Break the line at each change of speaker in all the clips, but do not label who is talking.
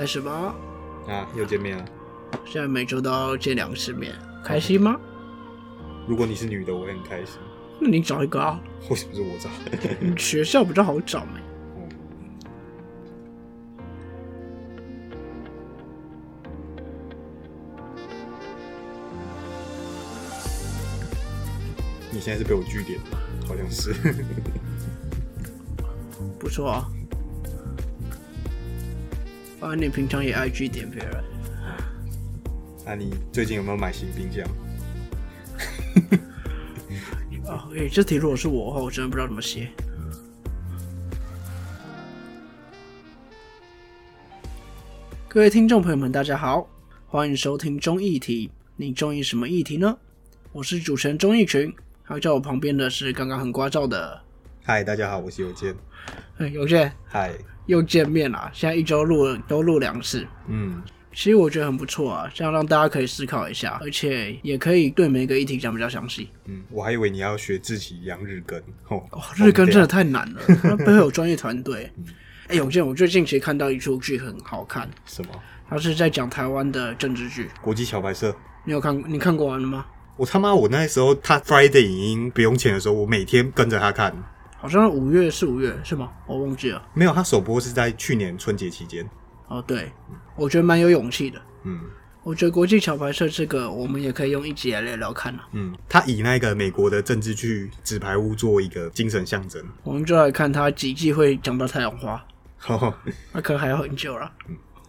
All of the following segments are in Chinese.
开始吧。
啊，又见面了。
现在每周都要见两次面，开心吗？
如果你是女的，我会很开心。
那你找一个啊，
为什么是我找？
学校比较好找嘛。
嗯你现在是被我据点吧？好像是。
不错啊。啊，你平常也爱去点别人，
那你最近有没有买新冰箱？
啊，诶、这题如果是我的话，我真的不知道怎么写。各位听众朋友们，大家好，欢迎收听中议题。你中意什么议题呢？我是主持人钟义群，还有在我旁边的是刚刚很聒噪的，
嗨，大家好，我是有健。
哎，有健
嗨，
又见面了。现在一周录都录两次，
嗯，
其实我觉得很不错啊，这样让大家可以思考一下，而且也可以对每个议题讲比较详细。
嗯，我还以为你要学自己一样日更哦，
哦，日更真的太难了，它 背后有专业团队。哎、永健我最近其实看到一出剧很好看，
什么
他是在讲台湾的政治剧，
国际桥牌社？
你有看？你看过完了吗？
我他妈，我那时候他 Friday 影音不用钱的时候，我每天跟着他看。
好像五月四五月是吗？我忘记了。
没有，他首播是在去年春节期间。
哦，对，我觉得蛮有勇气的。
嗯
我觉得国际桥牌社这个，我们也可以用一集来聊聊看啊。
嗯，他以那个美国的政治剧《纸牌屋》做一个精神象征。
我们就来看他几季会讲到太阳花，
哦
那可能还要很久了。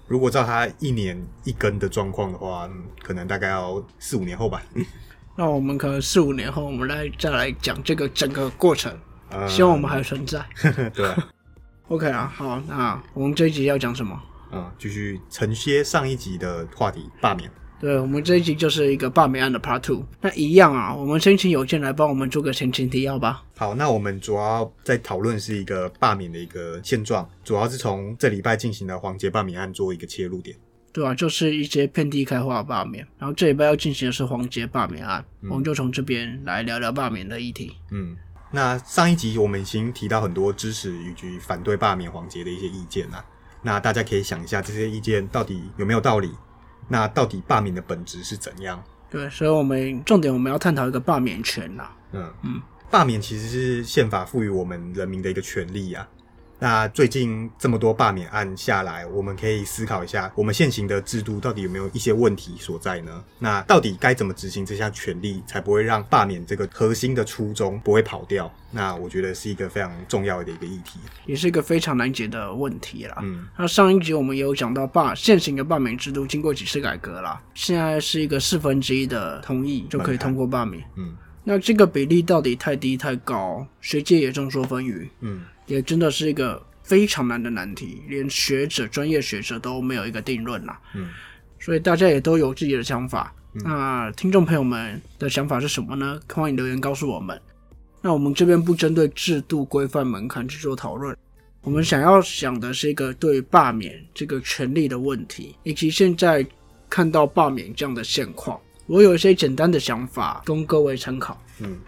如果照他一年一更的状况的话，嗯可能大概要四五年后吧。
那我们可能四五年后，我们来再来讲这个整个过程。
呃
希望我们还存在。
对啊
，OK 啊，好，那我们这一集要讲什么？
嗯，继续承接上一集的话题，罢免。
对我们这一集就是一个罢免案的 Part Two。那一样啊，我们先请有健来帮我们做个前情提要吧。
好，那我们主要在讨论是一个罢免的一个现状，主要是从这礼拜进行的黄杰罢免案做一个切入点。
对啊，就是一些遍地开花的罢免。然后这礼拜要进行的是黄杰罢免案，我们就从这边来聊聊罢免的议题。
嗯，那上一集我们已经提到很多支持以及反对罢免黄杰的一些意见啦。那大家可以想一下，这些意见到底有没有道理？那到底罢免的本质是怎样？
对，所以我们重点我们要探讨一个罢免权啦。
嗯嗯，罢免其实是宪法赋予我们人民的一个权利啊。那最近这么多罢免案下来，我们可以思考一下，我们现行的制度到底有没有一些问题所在呢？那到底该怎么执行这项权利，才不会让罢免这个核心的初衷不会跑掉？那我觉得是一个非常重要的一个议题。
也是一个非常难解的问题啦。
嗯，
那上一集我们也有讲到罢现行的罢免制度经过几次改革啦，现在是一个四分之一的同意就可以通过罢免。
嗯
那这个比例到底太低太高，学界也众说纷纭，
嗯
也真的是一个非常难的难题，连学者、专业学者都没有一个定论啦。
嗯，
所以大家也都有自己的想法。那听众朋友们的想法是什么呢？欢迎留言告诉我们。那我们这边不针对制度规范门槛去做讨论，我们想要想的是一个对罢免这个权利的问题，以及现在看到罢免这样的现况，我有一些简单的想法供各位参考。
嗯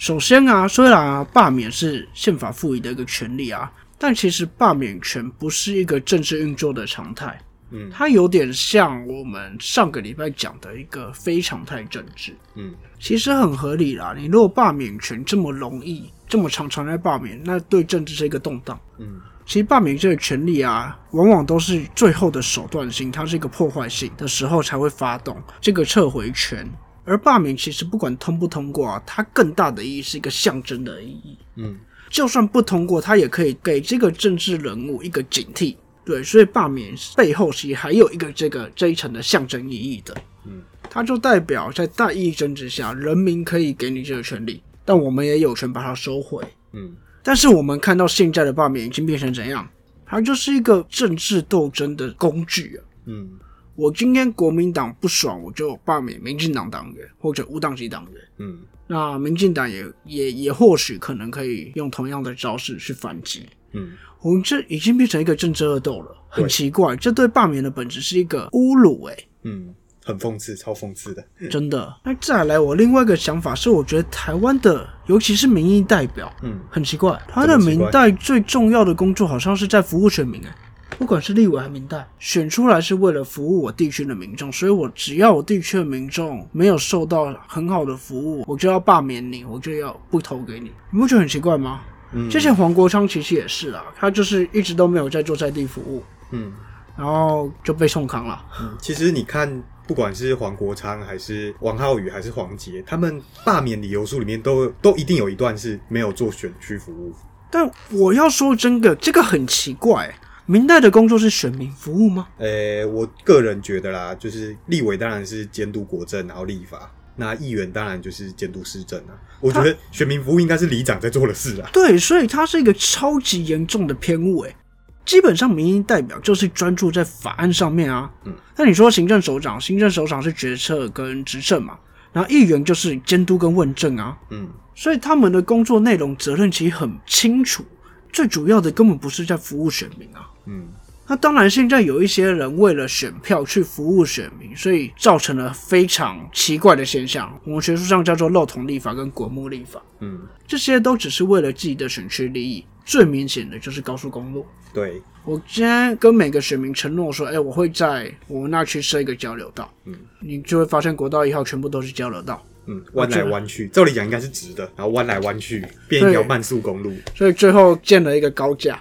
首先啊，虽然啊罢免是宪法赋予的一个权利啊，但其实罢免权不是一个政治运作的常态。
嗯
它有点像我们上个礼拜讲的一个非常态政治，
嗯
其实很合理啦。你如果罢免权这么容易，这么常常在罢免，那对政治是一个动荡。
嗯
其实罢免这个权利啊，往往都是最后的手段性，它是一个破坏性的时候才会发动这个撤回权。而罢免其实不管通不通过啊，它更大的意义是一个象征的意义。
嗯
就算不通过，它也可以给这个政治人物一个警惕。对，所以罢免背后其实还有一个这个这一层的象征意义的。
嗯，
它就代表在大义争之下，人民可以给你这个权利，但我们也有权把它收回。
嗯
但是我们看到现在的罢免已经变成怎样？它就是一个政治斗争的工具啊！
嗯
我今天国民党不爽，我就罢免民进党党员或者无党籍党员。
嗯
那民进党也也也或许可能可以用同样的招式去反击。
嗯
我们这已经变成一个政治恶斗了，很奇怪，这对罢免的本质是一个侮辱、欸，
嗯，很讽刺，超讽刺的。
真的。那再来，我另外一个想法是，我觉得台湾的，尤其是民意代表，
嗯，
很奇怪，他的
怎么奇怪
民代最重要的工作好像是在服务选民、欸，不管是立委还是民代，选出来是为了服务我地区的民众，所以我只要我地区的民众没有受到很好的服务，我就要罢免你，我就要不投给你。你不觉得很奇怪吗？
嗯
之前黄国昌其实也是啊，他就是一直都没有在做在地服务，
嗯
然后就被送康了。
嗯，其实你看，不管是黄国昌还是王浩宇还是黄杰，他们罢免理由书里面都都一定有一段是没有做选区服务。
但我要说真的，这个很奇怪，明代的工作是选民服务吗？
呃，我个人觉得啦，就是立委当然是监督国政，然后立法。那议员当然就是监督施政啊。我觉得选民服务应该是里长在做的事啊。
对，所以它是一个超级严重的偏误，诶。基本上民意代表就是专注在法案上面啊。
嗯，
那你说行政首长，行政首长是决策跟执政嘛，然后议员就是监督跟问政啊。
嗯
所以他们的工作内容责任其实很清楚，最主要的根本不是在服务选民啊。
嗯
那当然，现在有一些人为了选票去服务选民，所以造成了非常奇怪的现象。我们学术上叫做漏统立法跟国木立法，
嗯，
这些都只是为了自己的选区利益。最明显的就是高速公路。
对，
我今天跟每个选民承诺说，哎、我会在我们那区设一个交流道，
嗯，
你就会发现国道一号全部都是交流道，
嗯，弯来弯去，照理讲应该是直的，然后弯来弯去，变一条慢速公路。
所以最后建了一个高架，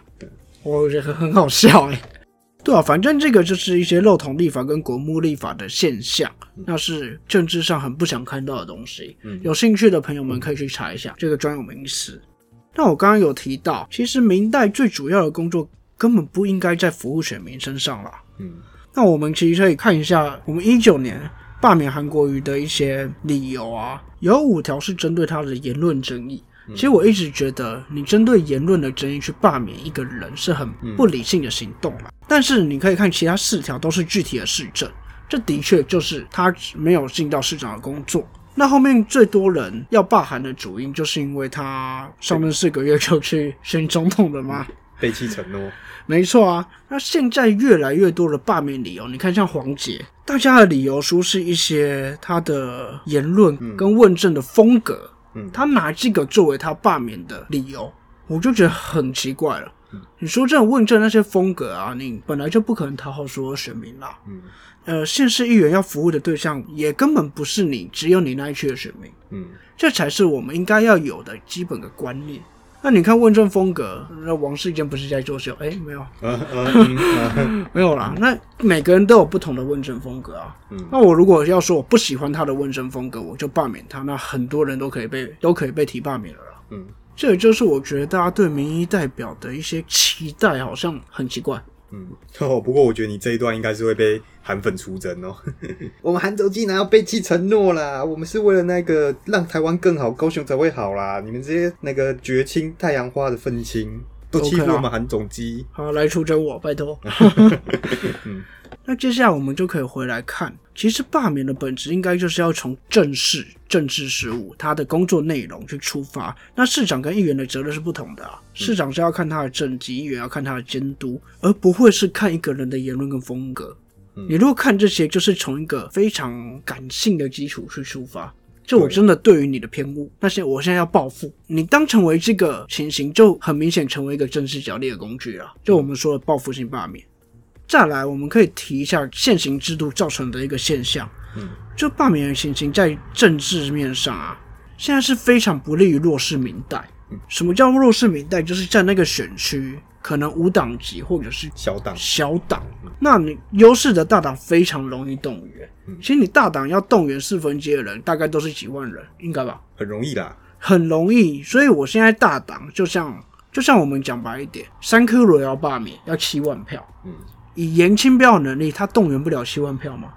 我觉得很好笑哎、对啊，反正这个就是一些漏统立法跟国木立法的现象，那是政治上很不想看到的东西。
嗯
有兴趣的朋友们可以去查一下这个专有名词。那我刚刚有提到，其实明代最主要的工作根本不应该在服务选民身上啦。
嗯
那我们其实可以看一下，我们一九年罢免韩国瑜的一些理由啊，有五条是针对他的言论争议。其实我一直觉得，你针对言论的争议去罢免一个人是很不理性的行动了。但是你可以看其他四条都是具体的市政，这的确就是他没有尽到市长的工作。那后面最多人要罢韩的主因，就是因为他上任四个月就去选总统了吗。
背弃承诺。
没错啊，那现在越来越多的罢免理由，你看像黄杰，大家的理由书是一些他的言论跟问政的风格，
嗯
他拿这个作为他罢免的理由，我就觉得很奇怪了。你说这种问政那些风格啊，你本来就不可能讨好所有选民啦。
嗯
呃，县市议员要服务的对象也根本不是你，只有你那一区的选民，
嗯
这才是我们应该要有的基本的观念。那你看问政风格，那王世坚不是在作秀？哎，没有，没有啦，那每个人都有不同的问政风格啊。
嗯
那我如果要说我不喜欢他的问政风格，我就罢免他，那很多人都可以被都可以被提罢免了啦。
嗯
这也就是我觉得大家对民意代表的一些期待，好像很奇怪。
嗯。哦，不过我觉得你这一段应该是会被韩粉出征哦。我们韩洲竟然要背弃承诺啦！我们是为了那个让台湾更好，高雄才会好啦。你们这些那个绝亲太阳花的愤青，都欺负我们韩总机。
好，来出征我，拜托。
嗯
那接下来我们就可以回来看，其实罢免的本质应该就是要从正式、政治事务他的工作内容去出发。那市长跟议员的责任是不同的啊，市长是要看他的政绩，议员要看他的监督，而不会是看一个人的言论跟风格。你如果看这些，就是从一个非常感性的基础去出发。就我真的对于你的偏误，那些我现在要报复你，当成为这个情形，就很明显成为一个政治角力的工具了。就我们说的报复性罢免。再来，我们可以提一下现行制度造成的一个现象，
嗯，
就罢免的情形在政治面上啊，现在是非常不利于弱势民代。什么叫弱势民代？就是在那个选区可能无党籍或者是
小党，
小党，那你优势的大党非常容易动员。其实你大党要动员四分之一的人，大概都是几万人，应该吧？
很容易啦。
很容易。所以我现在大党就像就像我们讲白一点，三颗罗要罢免要七万票，
嗯，
以严清标的能力，他动员不了七万票吗？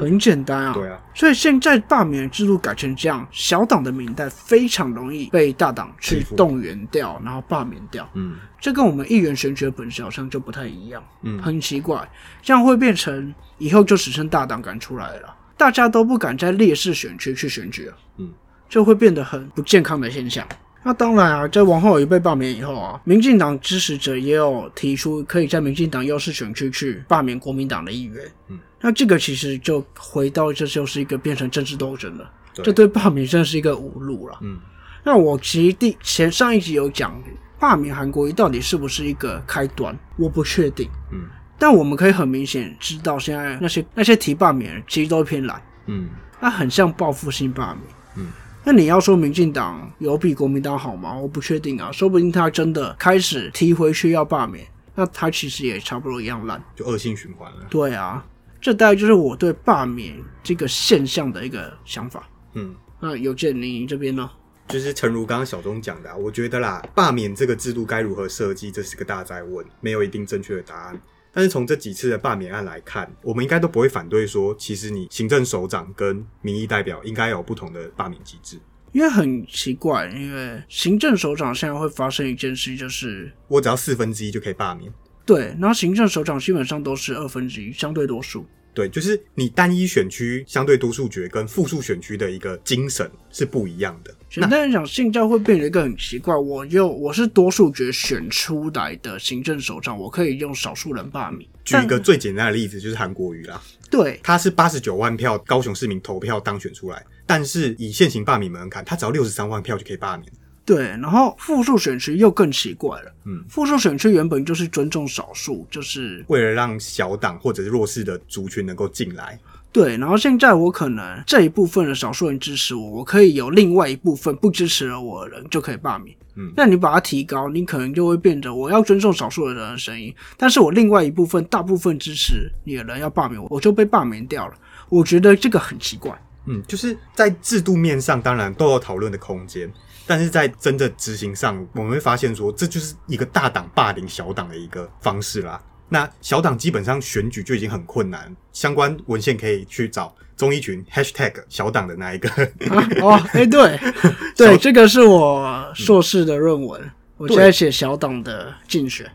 很简单啊。
对啊，
所以现在罢免制度改成这样，小党的民代非常容易被大党去动员掉，然后罢免掉。
嗯
这跟我们议员选举的本质好像就不太一样，
嗯
很奇怪，这样会变成以后就只剩大党敢出来了，大家都不敢在劣势选区去选举了，
嗯，
就会变得很不健康的现象。那当然啊，在王浩宇被罢免以后啊，民进党支持者也有提出可以在民进党优势选区去罢免国民党的议员，
嗯，
那这个其实就回到这就是一个变成政治斗争了，
对。
这对罢免真的是一个侮辱了。
嗯。
那我其实第前上一集有讲，罢免韩国瑜到底是不是一个开端，我不确定。
嗯。
但我们可以很明显知道，现在那些那些提罢免的其实都偏蓝，
嗯。
那很像报复性罢免。
嗯，
那你要说民进党有比国民党好吗？我不确定啊，说不定他真的开始踢回去要罢免，那他其实也差不多一样烂。
就恶性循环了。
对啊，这大概就是我对罢免这个现象的一个想法。
嗯。
那有见你这边呢？
就是诚如刚刚小钟讲的、啊，我觉得啦，罢免这个制度该如何设计，这是个大灾问，没有一定正确的答案。但是从这几次的罢免案来看，我们应该都不会反对说，其实你行政首长跟民意代表应该有不同的罢免机制。
因为很奇怪，因为行政首长现在会发生一件事，就是
我只要四分之一就可以罢免。
对，然后行政首长基本上都是二分之一，相对多数。
对，就是你单一选区相对多数决跟复数选区的一个精神是不一样的。
简单来讲，现在会变成一个很奇怪，我又我是多数决选出来的行政首长，我可以用少数人罢免。
举一个最简单的例子，就是韩国瑜啦，
对
他是八十九万票高雄市民投票当选出来，但是以现行罢免门槛，他只要六十三万票就可以罢免。
对，然后复数选区又更奇怪了。
嗯，
复数选区原本就是尊重少数，就是
为了让小党或者是弱势的族群能够进来，
对，然后现在我可能这一部分的少数人支持我，我可以有另外一部分不支持了我的人就可以罢免。
嗯
那你把它提高，你可能就会变得我要尊重少数的人的声音，但是我另外一部分大部分支持你的人要罢免我，我就被罢免掉了。我觉得这个很奇怪。
嗯，就是在制度面上当然都有讨论的空间，但是在真的执行上，我们会发现说，这就是一个大党霸凌小党的一个方式啦。那小党基本上选举就已经很困难，相关文献可以去找综艺群 hashtag 小党的那一个。
啊 哦，哎、对 对，这个是我硕士的论文，我现在写小党的竞选。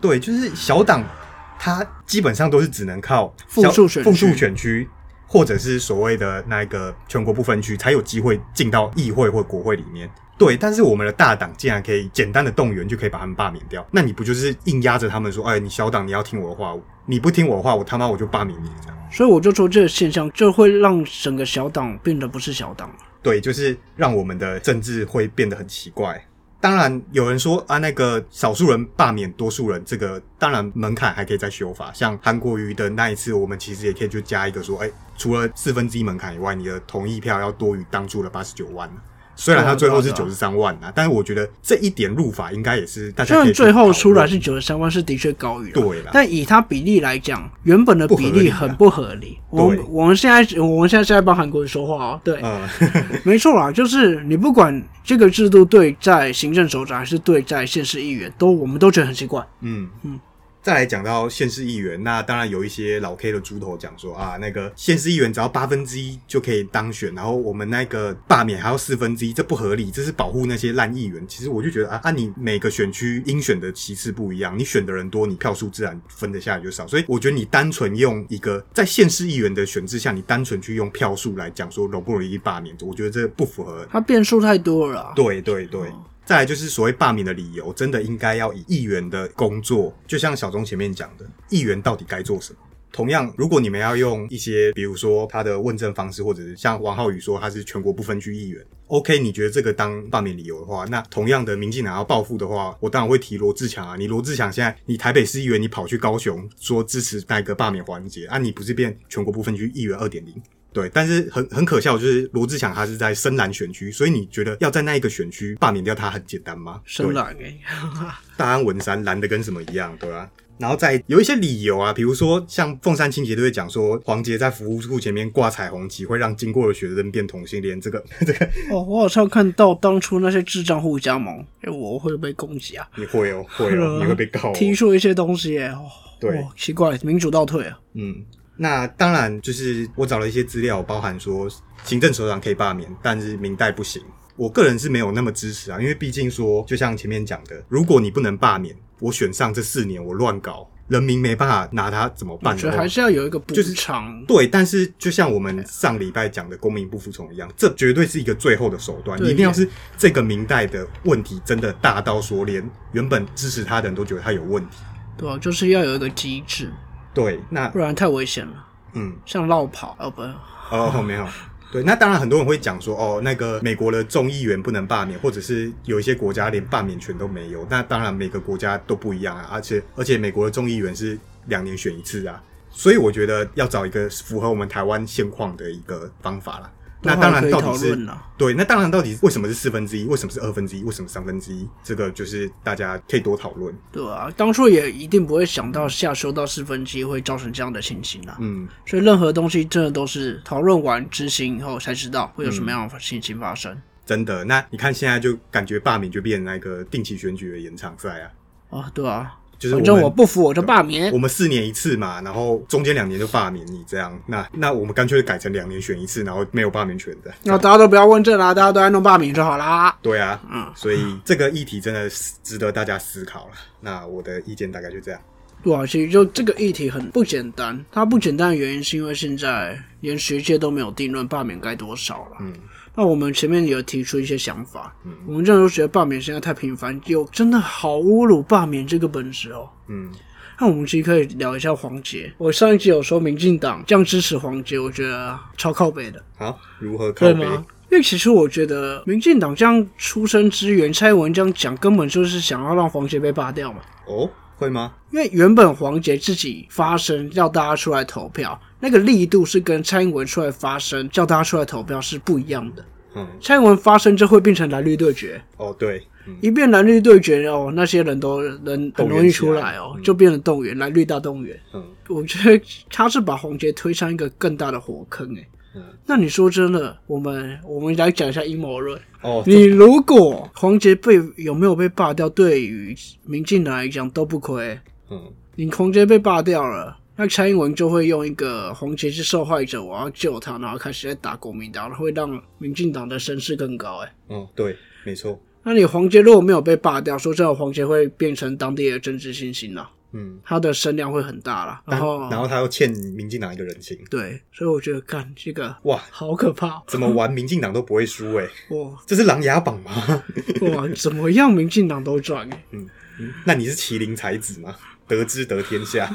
对，就是小党，它基本上都是只能靠
复数选区
复数选区，或者是所谓的那个全国不分区，才有机会进到议会或国会里面。对，但是我们的大党竟然可以简单的动员就可以把他们罢免掉，那你不就是硬压着他们说，哎，你小党你要听我的话，你不听我的话，我他妈我就罢免你这样。
所以我就说这个现象就会让整个小党变得不是小党了。
对，就是让我们的政治会变得很奇怪。当然，有人说啊，那个少数人罢免多数人，这个当然门槛还可以再修法。像韩国瑜的那一次，我们其实也可以就加一个说，哎、除了四分之一门槛以外，你的同意票要多于当初的八十九万。虽然他最后是九十三万啊，但是我觉得这一点入法应该也是大家
最后出来是九十三万，是的确高于了，
对了
但以他比例来讲，原本的比例很不合理。我我们现在我们现在是在帮韩国人说话哦，对，
嗯，
没错啦，就是你不管这个制度对在行政首长还是对在县市议员，都我们都觉得很奇怪。
嗯。
嗯
再来讲到县市议员，那当然有一些老 K 的猪头讲说啊，那个县市议员只要八分之一就可以当选，然后我们那个罢免还要四分之一，这不合理，这是保护那些烂议员。其实我就觉得啊，啊你每个选区应选的席次不一样，你选的人多，你票数自然分得下来就少。所以我觉得你单纯用一个在县市议员的选制下，你单纯去用票数来讲说容不容易罢免，我觉得这不符合
他变数太多了啦。
对对对。再来就是所谓罢免的理由，真的应该要以议员的工作，就像小钟前面讲的，议员到底该做什么？同样，如果你们要用一些，比如说他的问政方式，或者是像王浩宇说他是全国不分区议员，OK，你觉得这个当罢免理由的话，那同样的民进党要报复的话，我当然会提罗志强啊。你罗志强现在你台北市议员，你跑去高雄说支持那个罢免环节啊，你不是变全国不分区议员二点零？对，但是很很可笑，就是罗志祥他是在深蓝选区，所以你觉得要在那一个选区罢免掉他很简单吗？
深蓝哎、
大安文山蓝的跟什么一样，对吧、然后再有一些理由啊，比如说像凤山清洁队讲说，黄杰在服务处前面挂彩虹旗，会让经过的学生变同性恋。这个这个
哦，我好像看到当初那些智障互加盟，哎、我会被攻击啊，
你会哦，会哦，你会被告、哦。
提出一些东西、欸，哦，
对
哦奇怪，民主倒退啊。
嗯，那当然就是我找了一些资料，包含说行政首长可以罢免，但是明代不行。我个人是没有那么支持啊，因为毕竟说，就像前面讲的，如果你不能罢免，我选上这四年我乱搞，人民没办法拿他怎么
我
办的话
觉得还是要有一个补
就是
偿。
对，但是就像我们上礼拜讲的公民不服从一样，这绝对是一个最后的手段。
对
一定要是这个明代的问题真的大到说，连原本支持他的人都觉得他有问题。
对啊，就是要有一个机制，
对，那
不然太危险了。
嗯，
像绕跑，哦不，
哦没有，对，那当然很多人会讲说，哦，那个美国的众议员不能罢免，或者是有一些国家连罢免权都没有。那当然每个国家都不一样啊，而且而且美国的众议员是两年选一次啊，所以我觉得要找一个符合我们台湾现况的一个方法啦。那当然，到底是对，那当然，到底为什么是四分之一？为什么是二分之一？为什么三分之一？这个就是大家可以多讨论。
对啊，当初也一定不会想到下修到四分之一会造成这样的情形啊。嗯，所以任何东西真的都是讨论完执行以后才知道会有什么样的情形发生。
真的，那你看现在就感觉罢免就变成那个定期选举的延长赛啊。
哦，对啊。
反
正我不服我就罢免。
我们四年一次嘛，然后中间两年就罢免你这样。那那我们干脆改成两年选一次，然后没有罢免权的。
那大家都不要问政啦，大家都在弄罢免就好啦。
对啊，嗯，所以这个议题真的值得大家思考了。那我的意见大概就这样。
对啊，其实就这个议题很不简单。它不简单的原因是因为现在连学界都没有定论罢免该多少了。嗯。那我们前面有提出一些想法，嗯，我们这样都觉得罢免现在太频繁，有真的好侮辱罢免这个本质哦，嗯，那我们其实可以聊一下黄杰。我上一集有说民进党这样支持黄杰，我觉得超靠北的。
好，如何靠北？
因为其实我觉得民进党这样出声支援蔡英文这样讲，根本就是想要让黄杰被罢掉嘛。
哦，会吗？
因为原本黄杰自己发声要大家出来投票。那个力度是跟蔡英文出来发声，叫大家出来投票是不一样的。嗯，蔡英文发声就会变成蓝绿对决。
哦，对，
一变蓝绿对决哦，那些人都人很容易出来哦，就变成动员蓝绿大动员。嗯，我觉得他是把黄杰推上一个更大的火坑哎。嗯，那你说真的，我们我们来讲一下阴谋论。哦，你如果黄杰被有没有被罢掉，对于民进党来讲都不亏。嗯，你黄杰被罢掉了。那蔡英文就会用一个黄杰是受害者，我要救他，然后开始在打国民党，会让民进党的声势更高。哎，
嗯，对，没错。
那你黄杰如果没有被罢掉，说真的，黄杰会变成当地的政治新星了。嗯，他的声量会很大啦。然后，
然后他又欠民进党一个人情。
对，所以我觉得干这个哇，好可怕！
怎么玩民进党都不会输哎。哇，这是琅琊榜吗？
哇，怎么样民进党都赚哎。
嗯，那你是麒麟才子吗？得之得天下，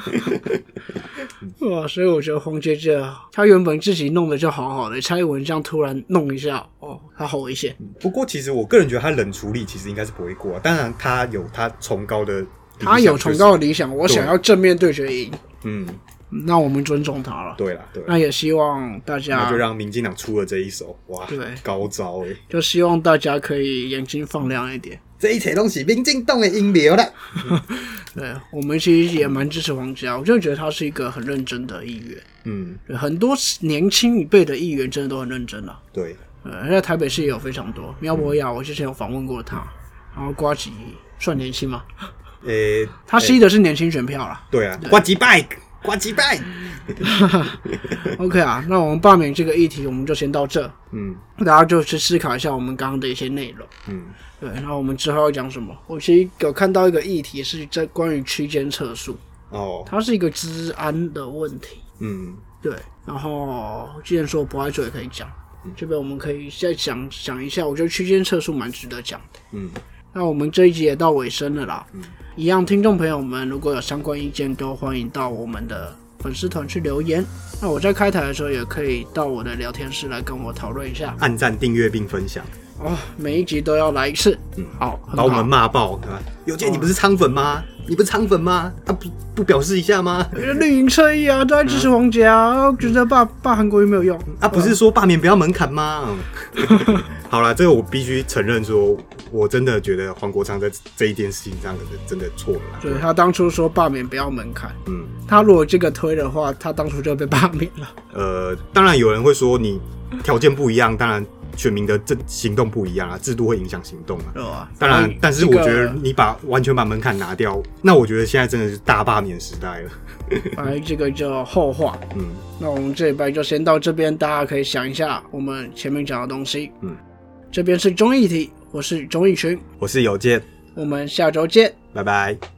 哇！所以我觉得黄杰杰他原本自己弄的就好好的，蔡英文这样突然弄一下，哦，他好危险。
不过其实我个人觉得他冷处理其实应该是不会过，当然他有他崇高的，
他有崇高的理想，我想要正面对决赢。嗯，那我们尊重他了。
对了，对，
那也希望大家
那就让民进党出了这一手，哇，
对，
高招哎，
就希望大家可以眼睛放亮一点。
这一切都是民进党的阴谋了。
对，我们其实也蛮支持黄家，我就觉得他是一个很认真的议员。嗯，对，很多年轻一辈的议员真的都很认真了。
对，
呃，在台北市也有非常多。苗博雅，我之前有访问过他，然后瓜吉算年轻吗？呃，他吸的是年轻选票啦。
对啊，瓜吉拜。挂几拜。
OK 啊，那我们罢免这个议题，我们就先到这。嗯，大家就去思考一下我们刚刚的一些内容。嗯，对，那我们之后要讲什么？我其实有看到一个议题是在关于区间测速。哦，它是一个治安的问题。嗯，对。然后既然说不爱做也可以讲，这边我们可以再讲讲一下。我觉得区间测速蛮值得讲的。嗯，那我们这一集也到尾声了啦。嗯。一样，听众朋友们，如果有相关意见，都欢迎到我们的粉丝团去留言。那我在开台的时候，也可以到我的聊天室来跟我讨论一下。
按赞、订阅并分享
哦，每一集都要来一次。嗯，好，
把我们骂爆，对吧？有件，你不是仓粉吗？你不是仓粉吗？啊，不不表示一下吗？
绿营侧翼啊，都在支持皇家，觉得罢罢韩国瑜没有用
啊？不是说罢免不要门槛吗？好了，这个我必须承认，说我真的觉得黄国昌在这一件事情上真的错了。
对他当初说罢免不要门槛，嗯，他如果这个推的话，他当初就被罢免了。
呃，当然有人会说你条件不一样，当然。选民的这行动不一样啊，制度会影响行动啊。当然，但是我觉得你把完全把门槛拿掉，那我觉得现在真的是大罢免时代了。
哎，这个叫后话。嗯，那我们这一拜就先到这边，大家可以想一下我们前面讲的东西。嗯，这边是综艺题，我是综艺群，
我是有健，
我们下周见，
拜拜。